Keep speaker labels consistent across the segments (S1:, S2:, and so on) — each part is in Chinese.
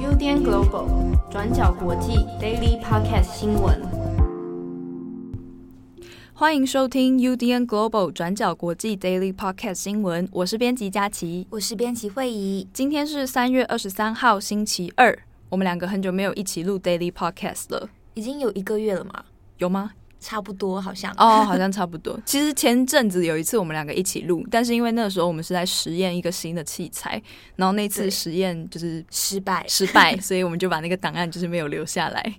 S1: UDN Global 转角国际 Daily Podcast 新闻，欢迎收听 UDN Global 转角国际 Daily Podcast 新闻。我是编辑佳琪，
S2: 我是编辑惠仪。
S1: 今天是三月二十三号，星期二。我们两个很久没有一起录 Daily Podcast 了，
S2: 已经有一个月了吗？
S1: 有吗？
S2: 差不多，好像
S1: 哦，好像差不多。其实前阵子有一次我们两个一起录，但是因为那个时候我们是在实验一个新的器材，然后那次实验就是
S2: 失败，
S1: 失败，所以我们就把那个档案就是没有留下来，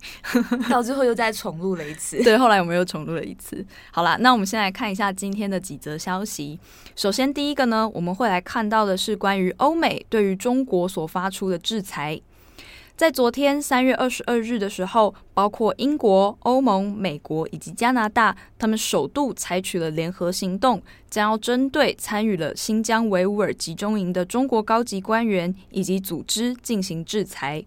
S2: 到最后又再重录了一次。
S1: 对，后来我们又重录了一次。好啦，那我们先来看一下今天的几则消息。首先第一个呢，我们会来看到的是关于欧美对于中国所发出的制裁。在昨天三月二十二日的时候，包括英国、欧盟、美国以及加拿大，他们首度采取了联合行动，将要针对参与了新疆维吾尔集中营的中国高级官员以及组织进行制裁。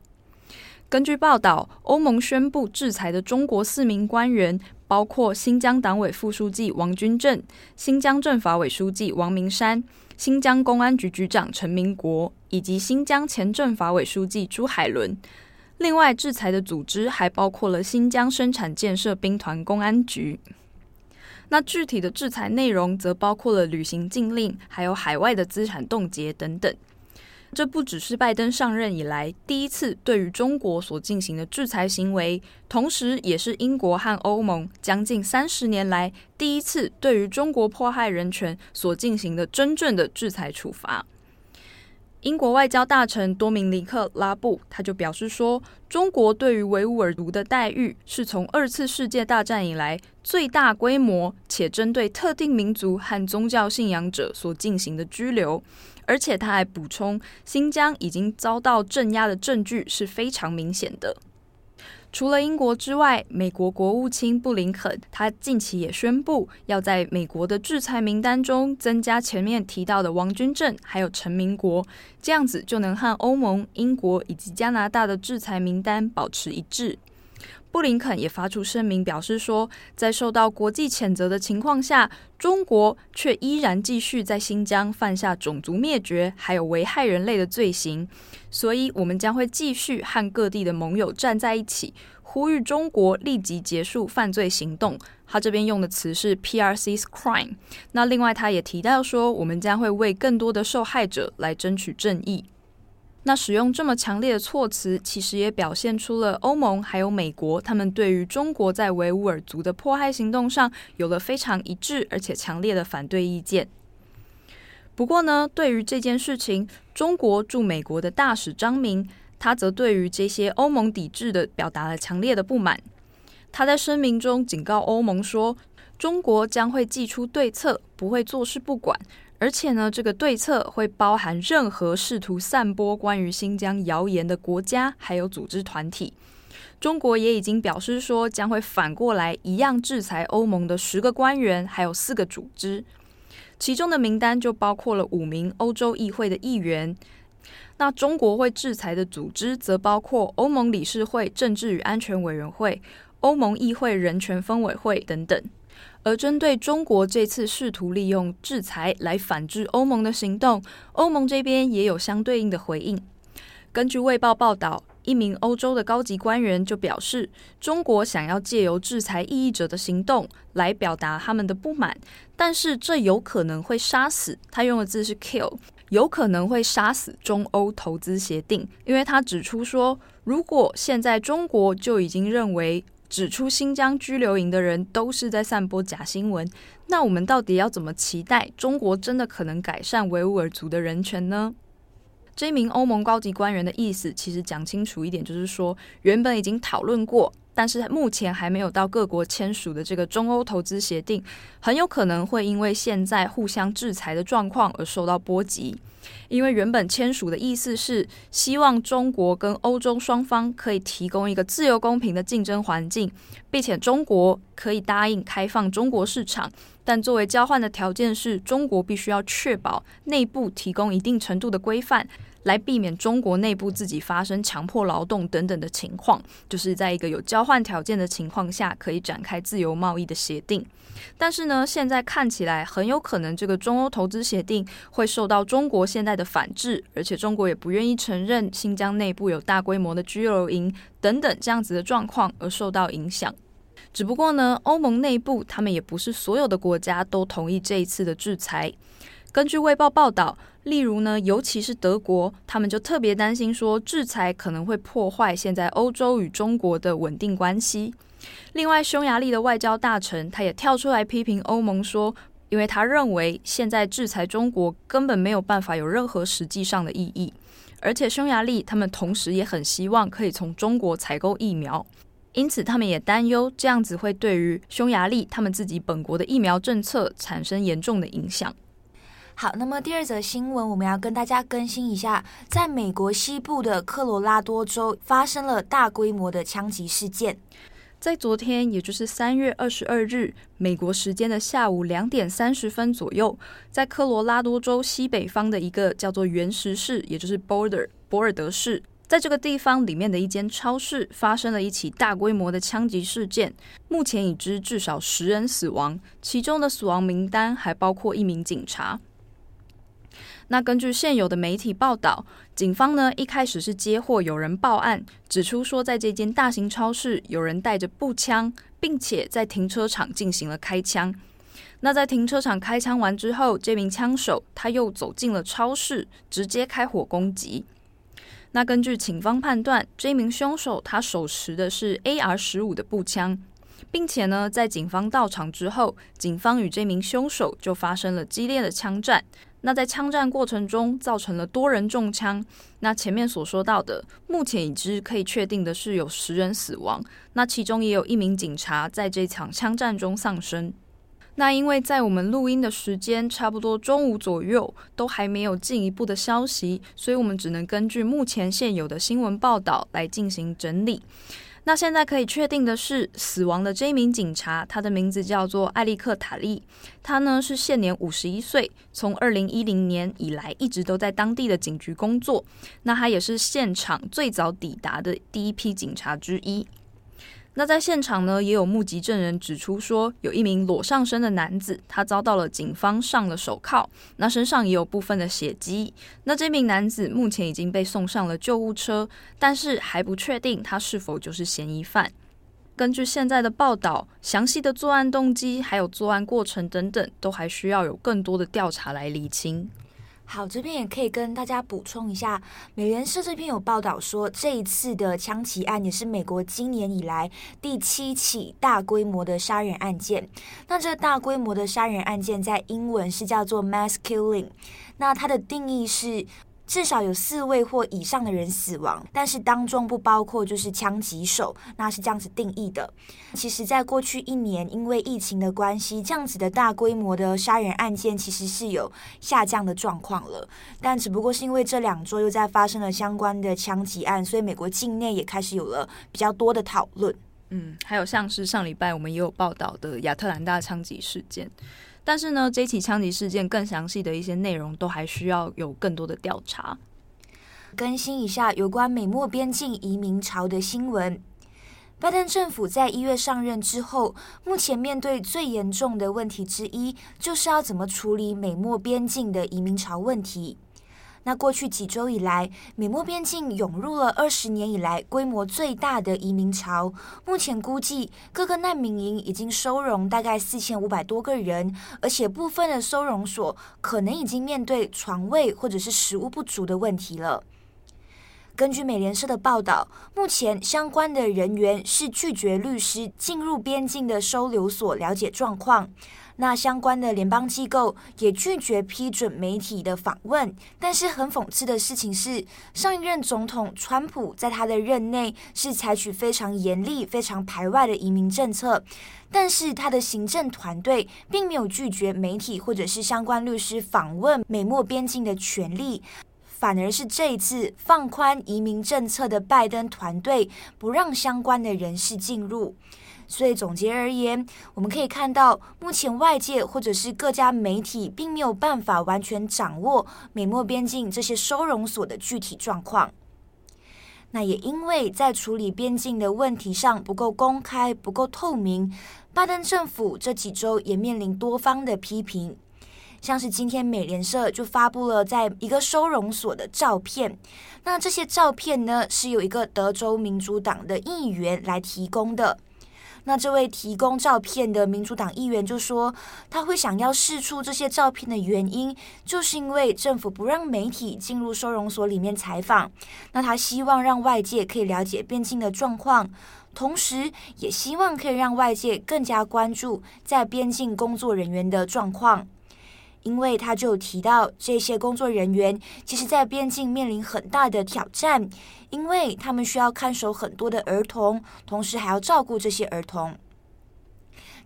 S1: 根据报道，欧盟宣布制裁的中国四名官员，包括新疆党委副书记王军正、新疆政法委书记王明山。新疆公安局局长陈明国以及新疆前政法委书记朱海伦。另外，制裁的组织还包括了新疆生产建设兵团公安局。那具体的制裁内容则包括了旅行禁令，还有海外的资产冻结等等。这不只是拜登上任以来第一次对于中国所进行的制裁行为，同时也是英国和欧盟将近三十年来第一次对于中国迫害人权所进行的真正的制裁处罚。英国外交大臣多明尼克·拉布他就表示说，中国对于维吾尔族的待遇是从二次世界大战以来最大规模且针对特定民族和宗教信仰者所进行的拘留。而且他还补充，新疆已经遭到镇压的证据是非常明显的。除了英国之外，美国国务卿布林肯他近期也宣布，要在美国的制裁名单中增加前面提到的王军政还有陈明国，这样子就能和欧盟、英国以及加拿大的制裁名单保持一致。布林肯也发出声明，表示说，在受到国际谴责的情况下，中国却依然继续在新疆犯下种族灭绝还有危害人类的罪行，所以我们将会继续和各地的盟友站在一起，呼吁中国立即结束犯罪行动。他这边用的词是 PRC's crime。那另外，他也提到说，我们将会为更多的受害者来争取正义。那使用这么强烈的措辞，其实也表现出了欧盟还有美国，他们对于中国在维吾尔族的迫害行动上有了非常一致而且强烈的反对意见。不过呢，对于这件事情，中国驻美国的大使张明，他则对于这些欧盟抵制的表达了强烈的不满。他在声明中警告欧盟说，中国将会祭出对策，不会坐视不管。而且呢，这个对策会包含任何试图散播关于新疆谣言的国家还有组织团体。中国也已经表示说，将会反过来一样制裁欧盟的十个官员，还有四个组织。其中的名单就包括了五名欧洲议会的议员。那中国会制裁的组织则包括欧盟理事会政治与安全委员会、欧盟议会人权分委会等等。而针对中国这次试图利用制裁来反制欧盟的行动，欧盟这边也有相对应的回应。根据《卫报》报道，一名欧洲的高级官员就表示，中国想要借由制裁异议者的行动来表达他们的不满，但是这有可能会杀死，他用的字是 kill，有可能会杀死中欧投资协定，因为他指出说，如果现在中国就已经认为。指出新疆拘留营的人都是在散播假新闻，那我们到底要怎么期待中国真的可能改善维吾尔族的人权呢？这名欧盟高级官员的意思，其实讲清楚一点，就是说原本已经讨论过。但是目前还没有到各国签署的这个中欧投资协定，很有可能会因为现在互相制裁的状况而受到波及。因为原本签署的意思是希望中国跟欧洲双方可以提供一个自由公平的竞争环境，并且中国可以答应开放中国市场，但作为交换的条件是中国必须要确保内部提供一定程度的规范，来避免中国内部自己发生强迫劳动等等的情况，就是在一个有交换条件的情况下可以展开自由贸易的协定。但是呢，现在看起来很有可能这个中欧投资协定会受到中国现在的反制，而且中国也不愿意承认新疆内部有大规模的居留营等等这样子的状况而受到影响。只不过呢，欧盟内部他们也不是所有的国家都同意这一次的制裁。根据卫报报道，例如呢，尤其是德国，他们就特别担心说，制裁可能会破坏现在欧洲与中国的稳定关系。另外，匈牙利的外交大臣他也跳出来批评欧盟说，因为他认为现在制裁中国根本没有办法有任何实际上的意义，而且匈牙利他们同时也很希望可以从中国采购疫苗。因此，他们也担忧这样子会对于匈牙利他们自己本国的疫苗政策产生严重的影响。
S2: 好，那么第二则新闻，我们要跟大家更新一下，在美国西部的科罗拉多州发生了大规模的枪击事件。
S1: 在昨天，也就是三月二十二日，美国时间的下午两点三十分左右，在科罗拉多州西北方的一个叫做原石市，也就是 Border 博尔德市。在这个地方里面的一间超市发生了一起大规模的枪击事件，目前已知至少十人死亡，其中的死亡名单还包括一名警察。那根据现有的媒体报道，警方呢一开始是接获有人报案，指出说在这间大型超市有人带着步枪，并且在停车场进行了开枪。那在停车场开枪完之后，这名枪手他又走进了超市，直接开火攻击。那根据警方判断，这名凶手他手持的是 AR 十五的步枪，并且呢，在警方到场之后，警方与这名凶手就发生了激烈的枪战。那在枪战过程中，造成了多人中枪。那前面所说到的，目前已知可以确定的是有十人死亡，那其中也有一名警察在这场枪战中丧生。那因为在我们录音的时间差不多中午左右，都还没有进一步的消息，所以我们只能根据目前现有的新闻报道来进行整理。那现在可以确定的是，死亡的这一名警察，他的名字叫做艾利克·塔利，他呢是现年五十一岁，从二零一零年以来一直都在当地的警局工作。那他也是现场最早抵达的第一批警察之一。那在现场呢，也有目击证人指出说，有一名裸上身的男子，他遭到了警方上了手铐，那身上也有部分的血迹。那这名男子目前已经被送上了救护车，但是还不确定他是否就是嫌疑犯。根据现在的报道，详细的作案动机还有作案过程等等，都还需要有更多的调查来厘清。
S2: 好，这边也可以跟大家补充一下，美联社这边有报道说，这一次的枪击案也是美国今年以来第七起大规模的杀人案件。那这大规模的杀人案件在英文是叫做 mass killing，那它的定义是。至少有四位或以上的人死亡，但是当中不包括就是枪击手，那是这样子定义的。其实，在过去一年，因为疫情的关系，这样子的大规模的杀人案件其实是有下降的状况了。但只不过是因为这两周又在发生了相关的枪击案，所以美国境内也开始有了比较多的讨论。
S1: 嗯，还有像是上礼拜我们也有报道的亚特兰大枪击事件。但是呢，这起枪击事件更详细的一些内容都还需要有更多的调查。
S2: 更新一下有关美墨边境移民潮的新闻。拜登政府在一月上任之后，目前面对最严重的问题之一，就是要怎么处理美墨边境的移民潮问题。那过去几周以来，美墨边境涌入了二十年以来规模最大的移民潮。目前估计，各个难民营已经收容大概四千五百多个人，而且部分的收容所可能已经面对床位或者是食物不足的问题了。根据美联社的报道，目前相关的人员是拒绝律师进入边境的收留所了解状况。那相关的联邦机构也拒绝批准媒体的访问，但是很讽刺的事情是，上一任总统川普在他的任内是采取非常严厉、非常排外的移民政策，但是他的行政团队并没有拒绝媒体或者是相关律师访问美墨边境的权利，反而是这一次放宽移民政策的拜登团队不让相关的人士进入。所以总结而言，我们可以看到，目前外界或者是各家媒体并没有办法完全掌握美墨边境这些收容所的具体状况。那也因为在处理边境的问题上不够公开、不够透明，拜登政府这几周也面临多方的批评。像是今天美联社就发布了在一个收容所的照片，那这些照片呢，是由一个德州民主党的议员来提供的。那这位提供照片的民主党议员就说，他会想要释出这些照片的原因，就是因为政府不让媒体进入收容所里面采访。那他希望让外界可以了解边境的状况，同时也希望可以让外界更加关注在边境工作人员的状况。因为他就提到，这些工作人员其实，在边境面临很大的挑战，因为他们需要看守很多的儿童，同时还要照顾这些儿童。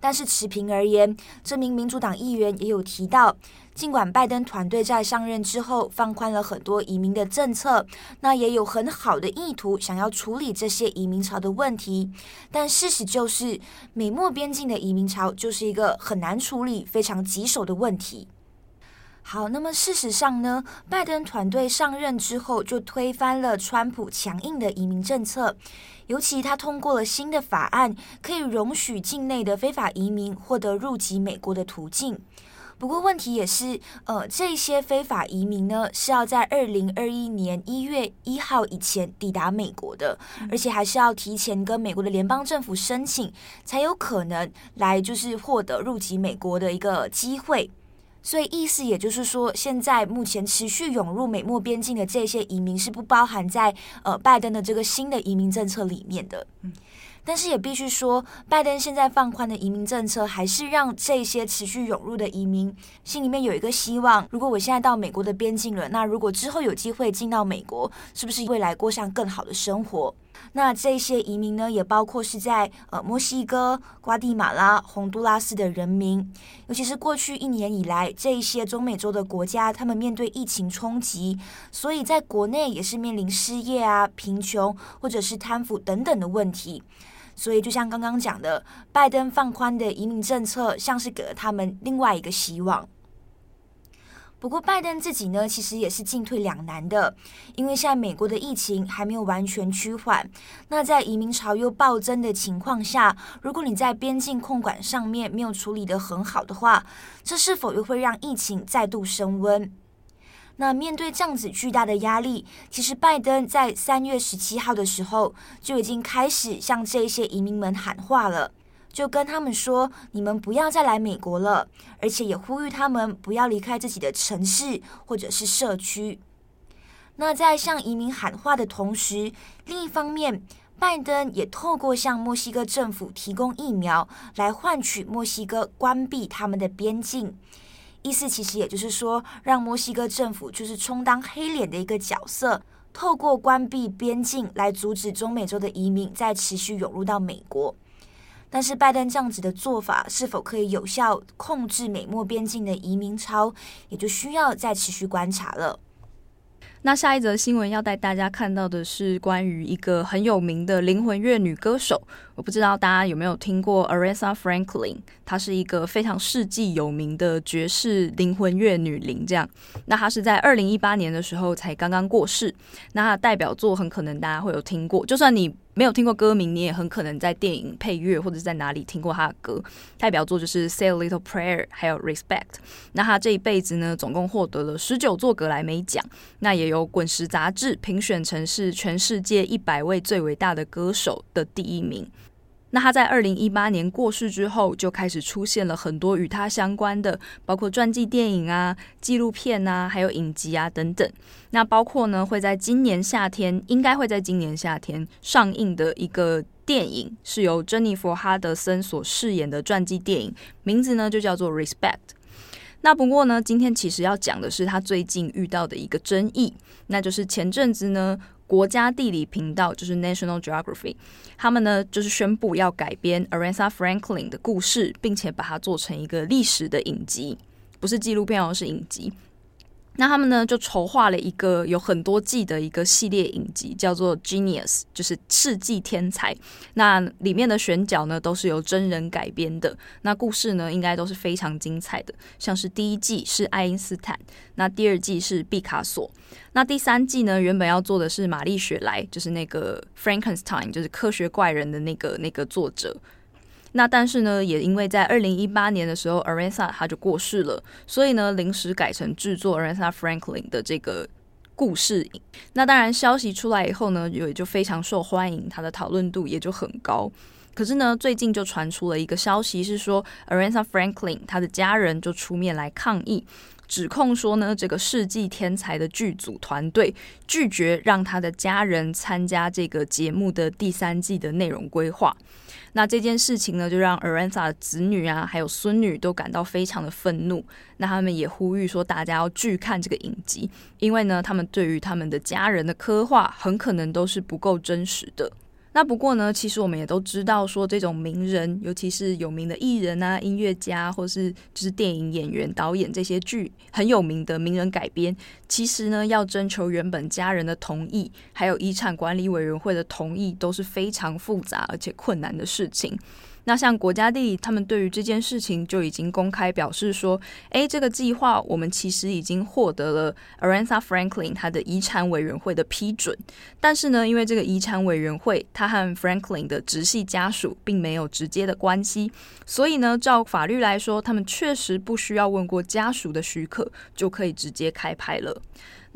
S2: 但是持平而言，这名民主党议员也有提到，尽管拜登团队在上任之后放宽了很多移民的政策，那也有很好的意图想要处理这些移民潮的问题，但事实就是，美墨边境的移民潮就是一个很难处理、非常棘手的问题。好，那么事实上呢，拜登团队上任之后就推翻了川普强硬的移民政策，尤其他通过了新的法案，可以容许境内的非法移民获得入籍美国的途径。不过问题也是，呃，这些非法移民呢是要在二零二一年一月一号以前抵达美国的，而且还是要提前跟美国的联邦政府申请，才有可能来就是获得入籍美国的一个机会。所以意思也就是说，现在目前持续涌入美墨边境的这些移民是不包含在呃拜登的这个新的移民政策里面的。嗯，但是也必须说，拜登现在放宽的移民政策，还是让这些持续涌入的移民心里面有一个希望：如果我现在到美国的边境了，那如果之后有机会进到美国，是不是未来过上更好的生活？那这些移民呢，也包括是在呃墨西哥、瓜地马拉、洪都拉斯的人民，尤其是过去一年以来，这一些中美洲的国家，他们面对疫情冲击，所以在国内也是面临失业啊、贫穷或者是贪腐等等的问题。所以就像刚刚讲的，拜登放宽的移民政策，像是给了他们另外一个希望。不过，拜登自己呢，其实也是进退两难的，因为现在美国的疫情还没有完全趋缓。那在移民潮又暴增的情况下，如果你在边境控管上面没有处理得很好的话，这是否又会让疫情再度升温？那面对这样子巨大的压力，其实拜登在三月十七号的时候就已经开始向这些移民们喊话了。就跟他们说，你们不要再来美国了，而且也呼吁他们不要离开自己的城市或者是社区。那在向移民喊话的同时，另一方面，拜登也透过向墨西哥政府提供疫苗，来换取墨西哥关闭他们的边境。意思其实也就是说，让墨西哥政府就是充当黑脸的一个角色，透过关闭边境来阻止中美洲的移民再持续涌入到美国。但是拜登这样子的做法是否可以有效控制美墨边境的移民潮，也就需要再持续观察了。
S1: 那下一则新闻要带大家看到的是关于一个很有名的灵魂乐女歌手，我不知道大家有没有听过 Aretha Franklin，她是一个非常世纪有名的爵士灵魂乐女灵。这样，那她是在二零一八年的时候才刚刚过世。那她的代表作很可能大家会有听过，就算你。没有听过歌名，你也很可能在电影配乐或者在哪里听过他的歌。代表作就是《Say a Little Prayer》还有《Respect》。那他这一辈子呢，总共获得了十九座格莱美奖，那也有《滚石》杂志评选成是全世界一百位最伟大的歌手的第一名。那他在二零一八年过世之后，就开始出现了很多与他相关的，包括传记电影啊、纪录片啊，还有影集啊等等。那包括呢，会在今年夏天，应该会在今年夏天上映的一个电影，是由珍妮佛·哈德森所饰演的传记电影，名字呢就叫做《Respect》。那不过呢，今天其实要讲的是他最近遇到的一个争议，那就是前阵子呢。国家地理频道就是 National Geography，他们呢就是宣布要改编 Aretha Franklin 的故事，并且把它做成一个历史的影集，不是纪录片哦，是影集。那他们呢就筹划了一个有很多季的一个系列影集，叫做《Genius》，就是世纪天才。那里面的选角呢都是由真人改编的，那故事呢应该都是非常精彩的。像是第一季是爱因斯坦，那第二季是毕卡索，那第三季呢原本要做的是玛丽雪莱，就是那个 Frankenstein，就是科学怪人的那个那个作者。那但是呢，也因为在二零一八年的时候，Aretha 他就过世了，所以呢，临时改成制作 Aretha Franklin 的这个故事。那当然，消息出来以后呢，也就非常受欢迎，它的讨论度也就很高。可是呢，最近就传出了一个消息，是说 Aretha Franklin 他的家人就出面来抗议。指控说呢，这个世纪天才的剧组团队拒绝让他的家人参加这个节目的第三季的内容规划。那这件事情呢，就让 Aretha 的子女啊，还有孙女都感到非常的愤怒。那他们也呼吁说，大家要拒看这个影集，因为呢，他们对于他们的家人的刻画很可能都是不够真实的。那不过呢，其实我们也都知道，说这种名人，尤其是有名的艺人啊、音乐家，或是就是电影演员、导演这些剧很有名的名人改编，其实呢，要征求原本家人的同意，还有遗产管理委员会的同意，都是非常复杂而且困难的事情。那像国家地理，他们对于这件事情就已经公开表示说，诶，这个计划我们其实已经获得了 Aretha Franklin 他的遗产委员会的批准，但是呢，因为这个遗产委员会他和 Franklin 的直系家属并没有直接的关系，所以呢，照法律来说，他们确实不需要问过家属的许可就可以直接开拍了。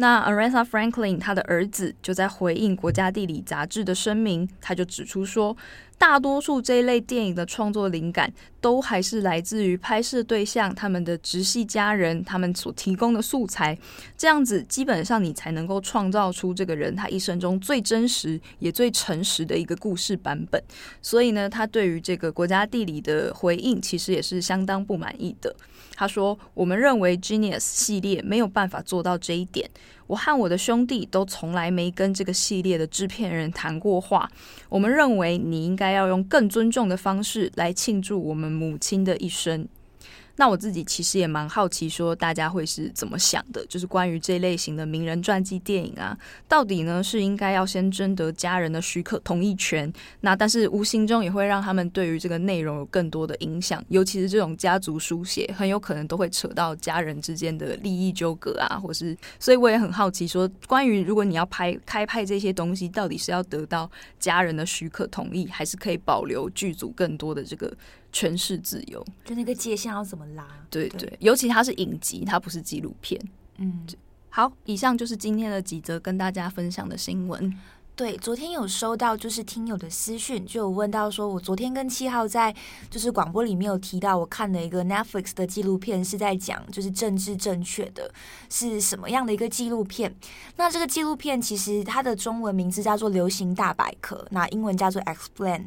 S1: 那 Aretha Franklin 他的儿子就在回应国家地理杂志的声明，他就指出说，大多数这一类电影的创作灵感都还是来自于拍摄对象他们的直系家人，他们所提供的素材，这样子基本上你才能够创造出这个人他一生中最真实也最诚实的一个故事版本。所以呢，他对于这个国家地理的回应其实也是相当不满意的。他说：“我们认为 Genius 系列没有办法做到这一点。我和我的兄弟都从来没跟这个系列的制片人谈过话。我们认为你应该要用更尊重的方式来庆祝我们母亲的一生。”那我自己其实也蛮好奇，说大家会是怎么想的？就是关于这类型的名人传记电影啊，到底呢是应该要先征得家人的许可同意权？那但是无形中也会让他们对于这个内容有更多的影响，尤其是这种家族书写，很有可能都会扯到家人之间的利益纠葛啊，或是所以我也很好奇，说关于如果你要拍开拍这些东西，到底是要得到家人的许可同意，还是可以保留剧组更多的这个？诠释自由，
S2: 就那个界限要怎么拉？
S1: 对对，对，尤其它是影集，它不是纪录片。嗯，好，以上就是今天的几则跟大家分享的新闻。
S2: 对，昨天有收到就是听友的私讯，就有问到说，我昨天跟七号在就是广播里面有提到，我看了一个 Netflix 的纪录片，是在讲就是政治正确的是什么样的一个纪录片？那这个纪录片其实它的中文名字叫做《流行大百科》，那英文叫做 Explain。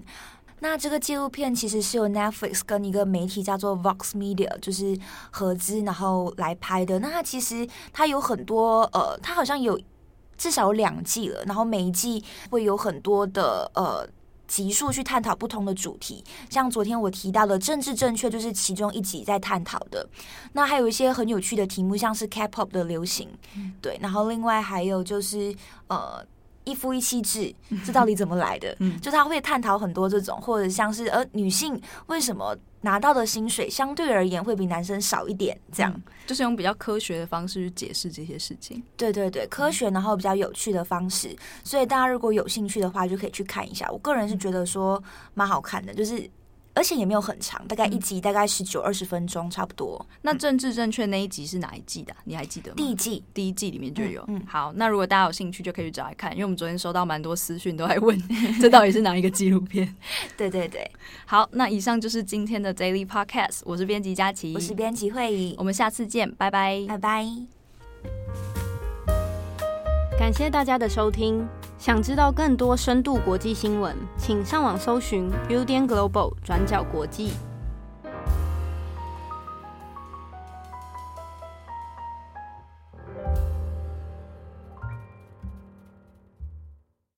S2: 那这个纪录片其实是由 Netflix 跟一个媒体叫做 Vox Media 就是合资，然后来拍的。那它其实它有很多呃，它好像有至少有两季了，然后每一季会有很多的呃集数去探讨不同的主题。像昨天我提到的政治正确就是其中一集在探讨的。那还有一些很有趣的题目，像是 K-pop 的流行，对，然后另外还有就是呃。一夫一妻制，这到底怎么来的？嗯，就他会探讨很多这种，或者像是呃，女性为什么拿到的薪水相对而言会比男生少一点？这样，嗯，就是用比较科学的方式去解释这些事情。对对对，科学然后比较有趣的方式，所以大家如果有兴趣的话，就可以去看一下。我个人是觉得说蛮好看的，就是。而且也没有很长，大概一集大概十九二十分钟差不多。那政治正确那一集是哪一季的？你还记得吗？第一季，第一季里面就有。嗯，好，那如果大家有兴趣，就可以去找来看，因为我们昨天收到蛮多私讯，都在问 这到底是哪一个纪录片。对对对，好，那以上就是今天的 Daily Podcast，我是编辑佳琪，我是编辑慧仪，我们下次见，拜拜，拜拜。感谢大家的收听。想知道更多深度国际新闻，请上网搜寻 Buildan Global 转角国际。